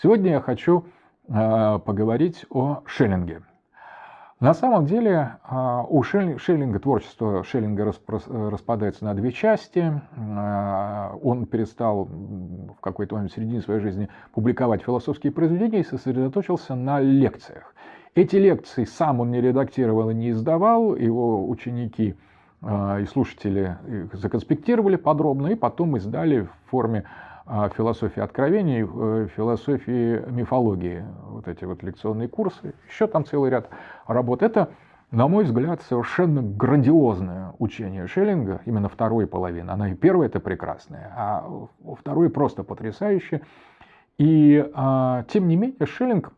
Сегодня я хочу э, поговорить о Шеллинге. На самом деле э, у Шеллинга творчество Шеллинга распадается на две части. Э, он перестал в какой-то момент в середине своей жизни публиковать философские произведения и сосредоточился на лекциях. Эти лекции сам он не редактировал и не издавал, его ученики и слушатели их законспектировали подробно и потом издали в форме философии откровений, э, философии мифологии, вот эти вот лекционные курсы, еще там целый ряд работ. Это, на мой взгляд, совершенно грандиозное учение Шеллинга, именно второй половины. Она и первая это прекрасная, а второй просто потрясающее. И а, тем не менее Шеллинг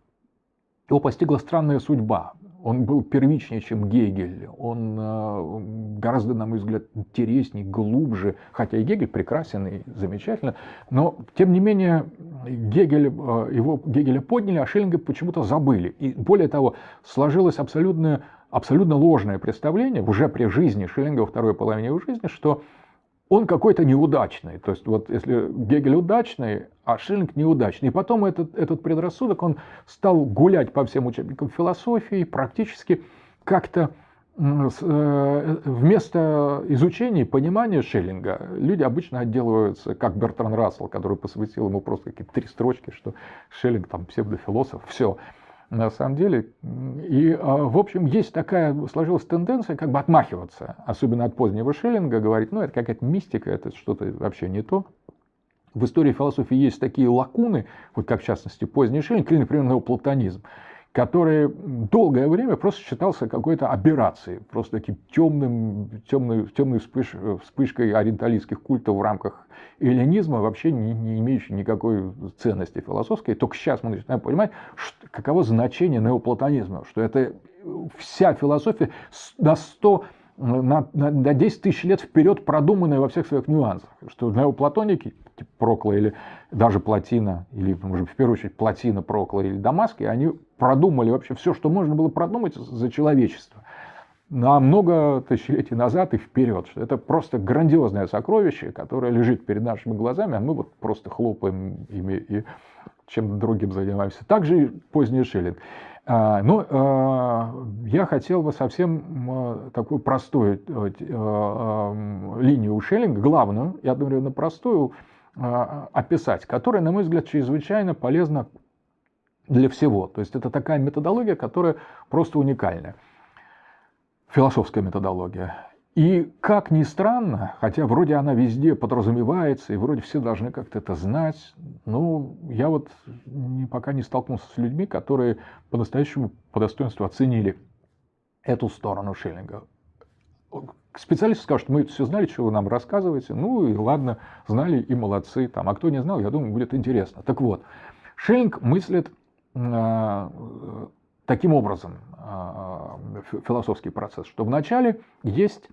его постигла странная судьба он был первичнее, чем Гегель, он э, гораздо, на мой взгляд, интереснее, глубже, хотя и Гегель прекрасен и замечательно, но, тем не менее, Гегель, э, его Гегеля подняли, а Шеллинга почему-то забыли. И более того, сложилось абсолютно, абсолютно ложное представление уже при жизни Шеллинга во второй половине его жизни, что он какой-то неудачный. То есть вот если Гегель удачный, а Шиллинг неудачный. И потом этот, этот предрассудок, он стал гулять по всем учебникам философии, практически как-то э, вместо изучения и понимания Шеллинга люди обычно отделываются, как Бертран Рассел, который посвятил ему просто какие-то три строчки, что Шеллинг там псевдофилософ, все на самом деле. И, а, в общем, есть такая, сложилась тенденция как бы отмахиваться, особенно от позднего Шеллинга, говорить, ну, это какая-то мистика, это что-то вообще не то. В истории философии есть такие лакуны, вот как в частности поздний Шеллинг, или, например, неоплатонизм который долгое время просто считался какой-то операцией, просто таким темным, темной, темной вспыш, вспышкой ориенталистских культов в рамках эллинизма, вообще не, не имеющей никакой ценности философской. Только сейчас мы начинаем понимать, что, каково значение неоплатонизма, что это вся философия на 100 на, на, на 10 тысяч лет вперед продуманная во всех своих нюансах. Что неоплатоники, типа Прокла или даже Платина, или, может, в первую очередь, Платина, Прокла или Дамаски, они продумали вообще все, что можно было продумать за человечество на много тысячелетий назад и вперед. Это просто грандиозное сокровище, которое лежит перед нашими глазами, а мы вот просто хлопаем ими и чем-то другим занимаемся. Также и поздний Шеллинг. А, ну, а, я хотел бы совсем такую простую э, э, линию у Шеллинга, главную и одновременно простую, а, описать, которая, на мой взгляд, чрезвычайно полезна для всего. То есть это такая методология, которая просто уникальная. Философская методология. И как ни странно, хотя вроде она везде подразумевается, и вроде все должны как-то это знать, но я вот пока не столкнулся с людьми, которые по-настоящему по достоинству оценили эту сторону Шиллинга. Специалисты скажут, мы это все знали, что вы нам рассказываете, ну и ладно, знали и молодцы, там, а кто не знал, я думаю, будет интересно. Так вот, Шиллинг мыслит э, таким образом э, философский процесс, что вначале есть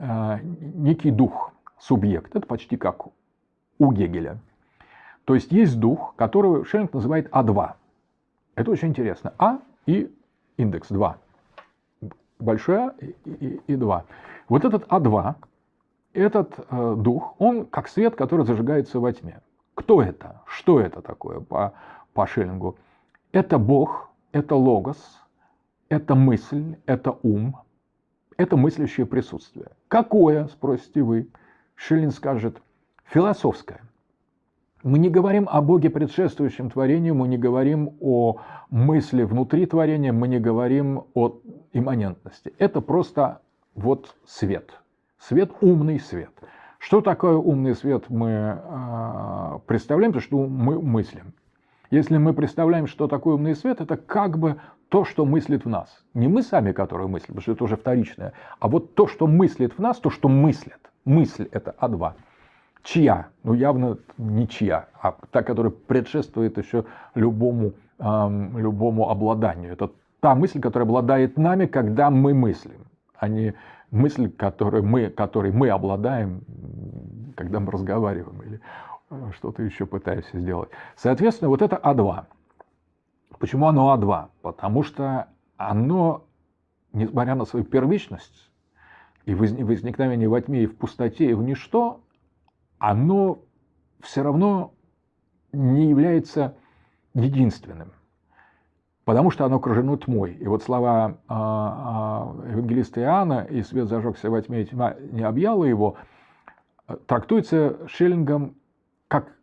некий дух, субъект. Это почти как у Гегеля. То есть есть дух, которого Шеллинг называет А2. Это очень интересно. А и индекс 2. Большой А и, и, и 2. Вот этот А2, этот э, дух, он как свет, который зажигается во тьме. Кто это? Что это такое по, по Шеллингу? Это Бог, это логос, это мысль, это ум, это мыслящее присутствие. Какое, спросите вы? Шиллин скажет, философское. Мы не говорим о Боге, предшествующем творению, мы не говорим о мысли внутри творения, мы не говорим о имманентности. Это просто вот свет. Свет – умный свет. Что такое умный свет мы э, представляем, то что мы мыслим. Если мы представляем, что такое умный свет, это как бы то, что мыслит в нас. Не мы сами, которые мыслим, потому что это уже вторичное, а вот то, что мыслит в нас, то, что мыслят. Мысль – это А2. Чья? Ну, явно не чья, а та, которая предшествует еще любому, эм, любому обладанию. Это та мысль, которая обладает нами, когда мы мыслим, а не мысль, которой мы, которой мы обладаем, когда мы разговариваем или э, что-то еще пытаемся сделать. Соответственно, вот это А2. Почему оно А2? Потому что оно, несмотря на свою первичность и возникновение во тьме и в пустоте и в ничто, оно все равно не является единственным, потому что оно окружено тьмой. И вот слова а, а, евангелиста Иоанна «И свет зажегся во тьме, и тьма не объяла его» трактуется Шиллингом как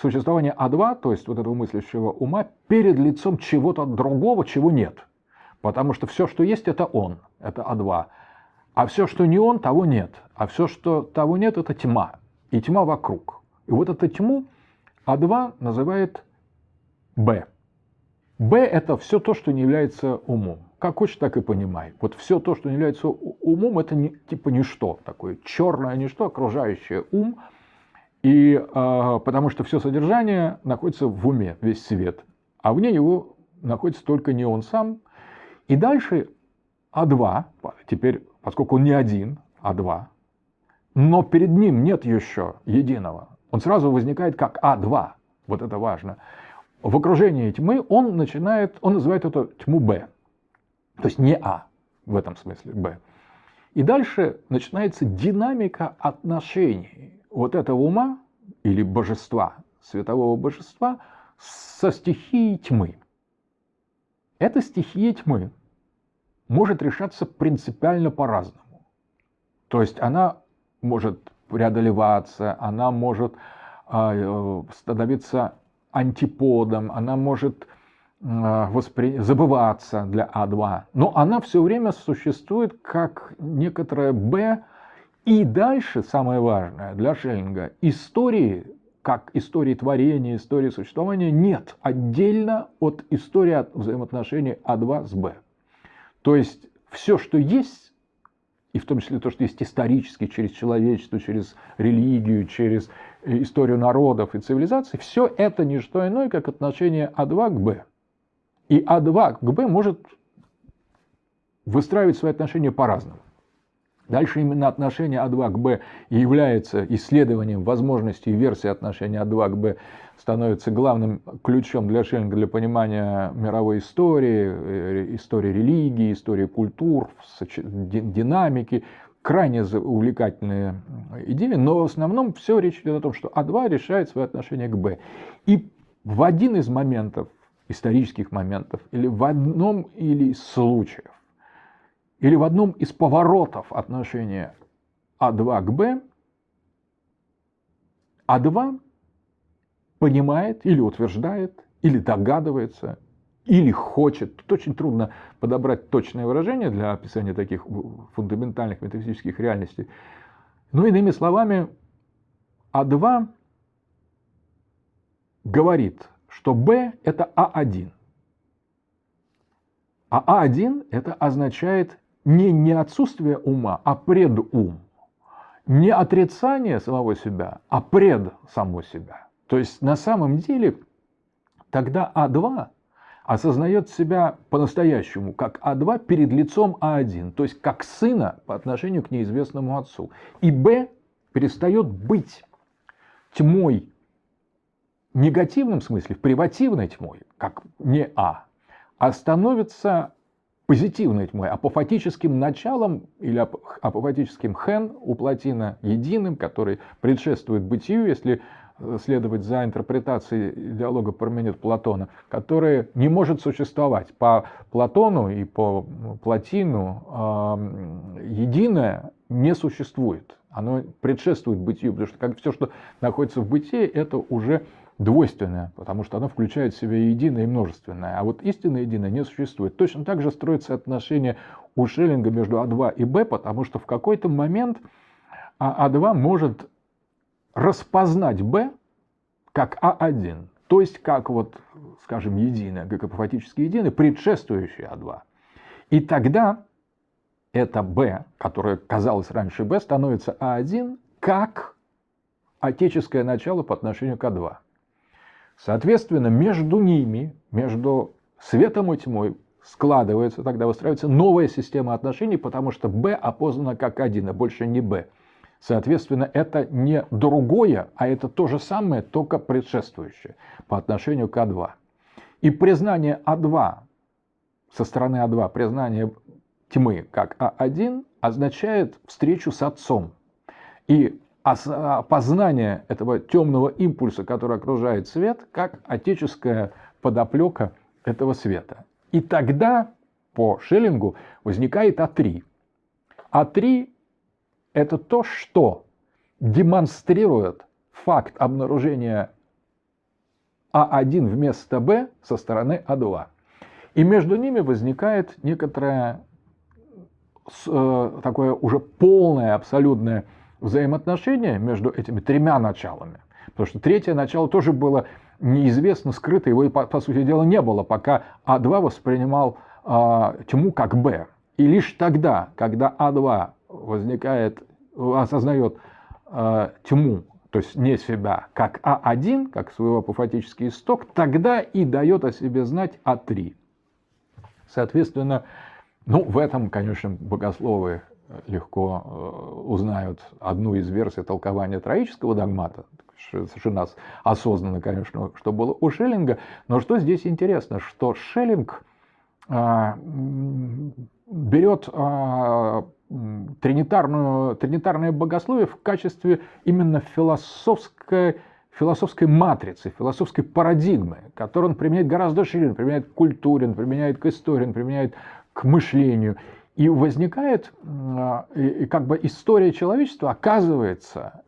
существование А2, то есть вот этого мыслящего ума, перед лицом чего-то другого, чего нет. Потому что все, что есть, это он, это А2. А все, что не он, того нет. А все, что того нет, это тьма. И тьма вокруг. И вот эту тьму А2 называет Б. Б – это все то, что не является умом. Как хочешь, так и понимай. Вот все то, что не является умом, это не, типа ничто, такое черное ничто, окружающее ум. И, э, потому что все содержание находится в уме, весь свет. А вне его находится только не он сам. И дальше А2, теперь, поскольку он не один, А2, но перед ним нет еще единого, он сразу возникает как А2. Вот это важно в окружении тьмы он начинает, он называет эту тьму Б. То есть не А в этом смысле, Б. И дальше начинается динамика отношений вот этого ума или божества, светового божества со стихией тьмы. Эта стихия тьмы может решаться принципиально по-разному. То есть она может преодолеваться, она может а, э, становиться антиподом, она может воспри... забываться для А2, но она все время существует как некоторое Б. И дальше, самое важное для Шеллинга, истории, как истории творения, истории существования, нет отдельно от истории взаимоотношений А2 с Б. То есть все, что есть, и в том числе то, что есть исторически, через человечество, через религию, через э, историю народов и цивилизаций, все это не что иное, как отношение А2 к Б. И А2 к Б может выстраивать свои отношения по-разному. Дальше именно отношение А2 к Б является исследованием возможностей версии отношения А2 к Б становится главным ключом для Шеллинга для понимания мировой истории, э, истории религии, истории культур, динамики. Крайне увлекательные идеи, но в основном все речь идет о том, что А2 решает свое отношение к Б. И в один из моментов, исторических моментов, или в одном или из случаев, или в одном из поворотов отношения А2 к Б, А2 понимает или утверждает, или догадывается, или хочет. Тут очень трудно подобрать точное выражение для описания таких фундаментальных метафизических реальностей. Но иными словами, А2 говорит, что Б – это А1. А А1 это означает не, не отсутствие ума, а предум. Не отрицание самого себя, а пред само себя. То есть на самом деле тогда А2 осознает себя по-настоящему как А2 перед лицом А1, то есть как сына по отношению к неизвестному отцу. И Б перестает быть тьмой в негативном смысле, в привативной тьмой, как не А, а становится позитивной тьмой, апофатическим началом или апофатическим хен у Платина единым, который предшествует бытию, если э, следовать за интерпретацией диалога Парменид Платона, который не может существовать. По Платону и по Платину э, единое не существует. Оно предшествует бытию, потому что как все, что находится в бытии, это уже двойственное, потому что оно включает в себя единое и множественное. А вот истинное единое не существует. Точно так же строится отношение у Шеллинга между А2 и Б, потому что в какой-то момент А2 может распознать Б как А1, то есть как вот, скажем, единое, как апофатически единое, предшествующее А2. И тогда это Б, которое казалось раньше Б, становится А1 как отеческое начало по отношению к А2. Соответственно, между ними, между светом и тьмой складывается, тогда выстраивается новая система отношений, потому что Б опознана как один, а больше не Б. Соответственно, это не другое, а это то же самое, только предшествующее по отношению к А2. И признание А2 со стороны А2, признание тьмы как А1 означает встречу с Отцом. И познание этого темного импульса, который окружает свет, как отеческая подоплека этого света. И тогда по Шеллингу возникает А3. А3 – это то, что демонстрирует факт обнаружения А1 вместо Б со стороны А2. И между ними возникает некоторое э, такое уже полное, абсолютное взаимоотношение между этими тремя началами. Потому что третье начало тоже было неизвестно, скрыто, его, по, по сути дела, не было, пока А2 воспринимал э, тьму как Б. И лишь тогда, когда А2 возникает, осознает э, тьму, то есть не себя, как А1, как своего апофатический исток, тогда и дает о себе знать А3. Соответственно, ну, в этом, конечно, богословы легко э, узнают одну из версий толкования троического догмата, совершенно осознанно, конечно, что было у Шеллинга. Но что здесь интересно, что Шеллинг а, берет а, тринитарную, тринитарное богословие в качестве именно философской философской матрицы, философской парадигмы, которую он применяет гораздо шире, он применяет к культуре, он применяет к истории, он применяет к мышлению. И возникает, а, как бы история человечества оказывается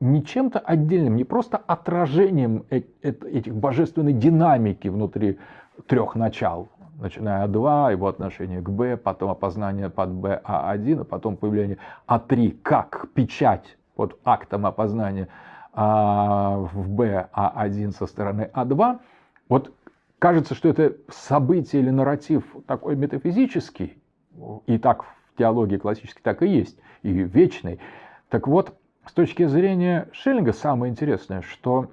не чем-то отдельным, не просто отражением этих божественной динамики внутри трех начал, начиная от 2, его отношение к Б, потом опознание под Б А1, а потом появление А3 как печать под актом опознания а, в Б А1 со стороны А2. Вот кажется, что это событие или нарратив такой метафизический, и так в теологии классической так и есть, и вечный. Так вот, с точки зрения Шеллинга самое интересное, что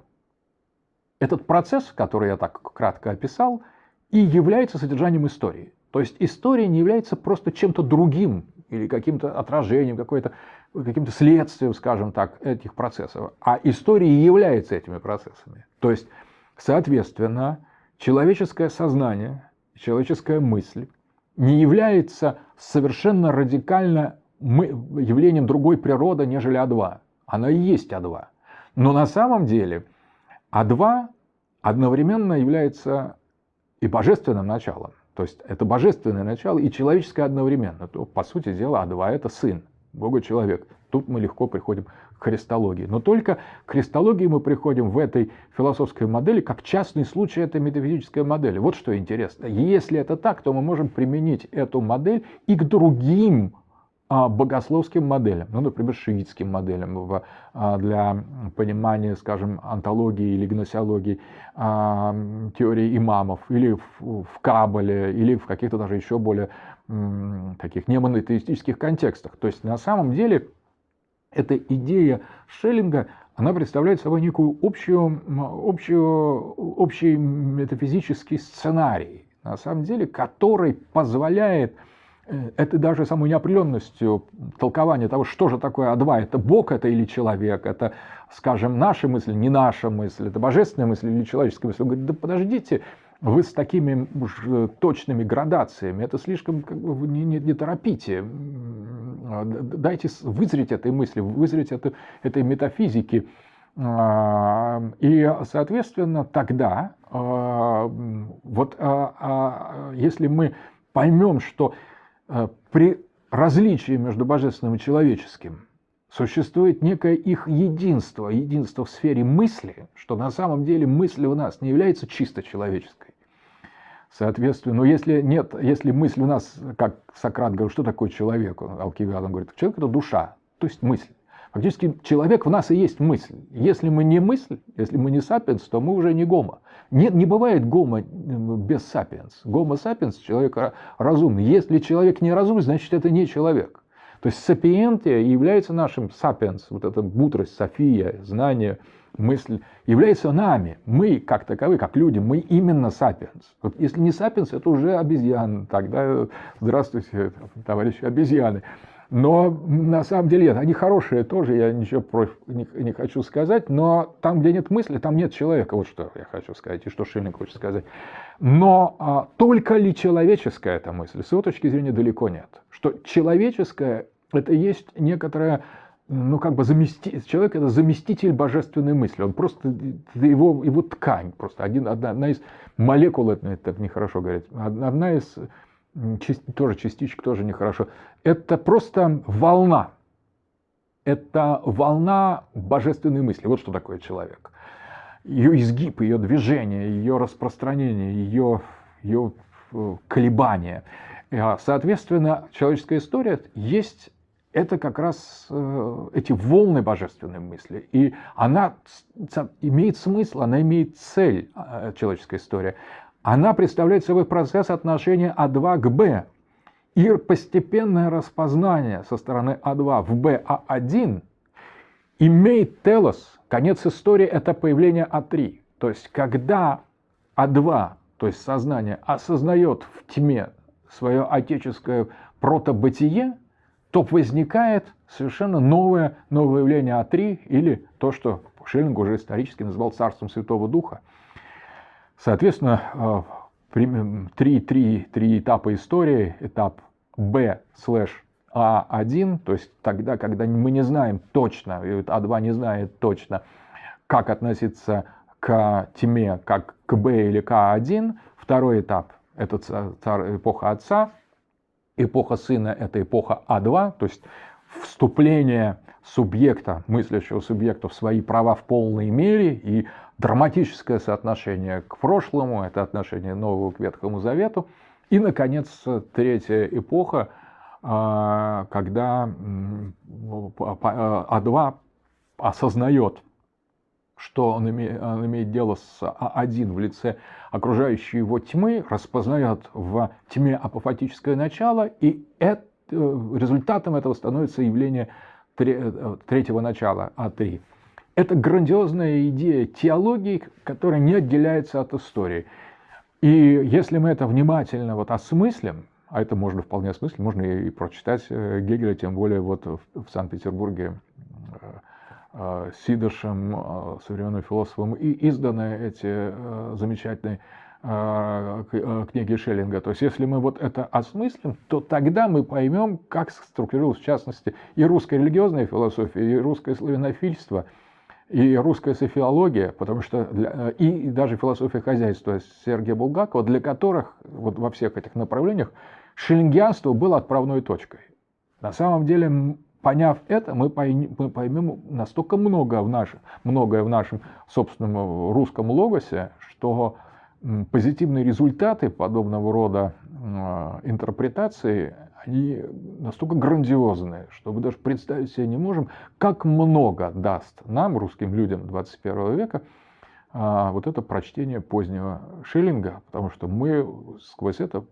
этот процесс, который я так кратко описал, и является содержанием истории. То есть история не является просто чем-то другим или каким-то отражением, каким-то следствием, скажем так, этих процессов, а история является этими процессами. То есть, соответственно, человеческое сознание, человеческая мысль не является совершенно радикально явлением другой природы, нежели А2. Она и есть А2. Но на самом деле А2 одновременно является и божественным началом. То есть это божественное начало и человеческое одновременно. То, по сути дела, А2 – это сын, Бога-человек. Тут мы легко приходим к христологии. Но только к христологии мы приходим в этой философской модели как частный случай этой метафизической модели. Вот что интересно. Если это так, то мы можем применить эту модель и к другим а, богословским моделям, ну, например, шиитским моделям а, для понимания, скажем, антологии или гносеологии а, теории имамов, или в Кабале, или в каких-то даже еще более таких немонотеистических контекстах. То есть на самом деле эта идея Шеллинга, она представляет собой некую общую, общую, общий метафизический сценарий, на самом деле, который позволяет Э, это даже самой неопределенностью толкования того, что же такое А2, это Бог это или человек, это, скажем, наша мысль, не наша мысль, это божественная мысль или человеческая мысль. Он говорит, да подождите, вы с такими э, точными градациями, это слишком, как бы, не, не, не торопите, дайте вызреть этой мысли, вызреть это, этой метафизики. А, и, соответственно, тогда, а, вот а, если мы поймем, что Э, при различии между божественным и человеческим существует некое их единство, единство в сфере мысли, что на самом деле мысль у нас не является чисто человеческой. Соответственно, но если нет, если мысль у нас, как Сократ говорит, что такое человек, Алкивиад говорит, человек это душа, то есть мысль. Фактически человек в нас и есть мысль. Если мы не мысль, если мы не сапиенс, то мы уже не гомо. Не, не бывает гомо без сапиенс. Гомо сапиенс – человек разумный. Если человек не разумный, значит это не человек. То есть сапиентия является нашим сапиенс, вот эта мудрость, софия, знание, мысль, является нами. Мы, как таковы, как люди, мы именно сапиенс. Вот если не сапиенс, это уже обезьян. Тогда здравствуйте, товарищи обезьяны. Но на самом деле они хорошие тоже, я ничего против не, не хочу сказать, но там, где нет мысли, там нет человека, вот что я хочу сказать, и что Шиллинг хочет сказать. Но а, только ли человеческая эта мысль? С его точки зрения далеко нет. Что человеческое – это есть некоторая ну, как бы замести... человек это заместитель божественной мысли. Он просто его, его ткань, просто один, одна, одна из молекул, это, это нехорошо говорить, одна из тоже частичек, тоже нехорошо. Это просто волна. Это волна божественной мысли. Вот что такое человек. Ее изгиб, ее движение, ее распространение, ее, ее э, колебания. А, соответственно, человеческая история есть это как раз э, эти волны божественной мысли. И она имеет смысл, она имеет цель, э, человеческая история. Она представляет собой процесс отношения А2 к Б. И постепенное распознание со стороны А2 в БА1 имеет телос. Конец истории – это появление А3. То есть, когда А2, то есть сознание, осознает в тьме свое отеческое протобытие – то возникает совершенно новое, новое явление А3 или то, что Шеллинг уже исторически назвал царством Святого Духа. Соответственно, э, три, три, три этапа истории. Этап Б слэш А1, то есть тогда, когда мы не знаем точно, А2 не знает точно, как относиться к тьме, как к Б или к А1. Второй этап – это эпоха Отца, эпоха сына – это эпоха А2, то есть вступление субъекта, мыслящего субъекта в свои права в полной мере и драматическое соотношение к прошлому, это отношение Нового к Ветхому Завету. И, наконец, третья эпоха, а, когда А2 осознает что он имеет, он имеет дело с А1 в лице окружающей его тьмы, распознает в тьме апофатическое начало, и это, результатом этого становится явление третьего начала А3. Это грандиозная идея теологии, которая не отделяется от истории. И если мы это внимательно вот осмыслим, а это можно вполне осмыслить, можно и прочитать э, Гегеля, тем более вот в Санкт-Петербурге Э, Сидышем, э, современным философом, и изданы эти э, замечательные книги Шеллинга. То есть, если мы вот это осмыслим, то тогда мы поймем, как структурировалась, в частности, и русская религиозная философия, и русское славянофильство, и русская софиология, потому что для, и даже философия хозяйства Сергея Булгакова, для которых вот во всех этих направлениях шеллингианство было отправной точкой. На самом деле Поняв это, мы поймем настолько много в нашем, многое в нашем собственном русском логосе, что позитивные результаты подобного рода интерпретации, они настолько грандиозные, что мы даже представить себе не можем, как много даст нам, русским людям 21 века, а, вот это прочтение позднего Шиллинга, потому что мы сквозь это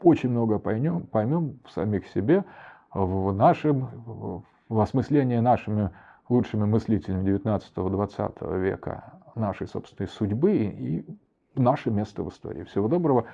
очень много поймем, поймем в самих себе, в нашем, в осмыслении нашими лучшими мыслителями 19-20 века нашей собственной судьбы и наше место в истории. Всего доброго.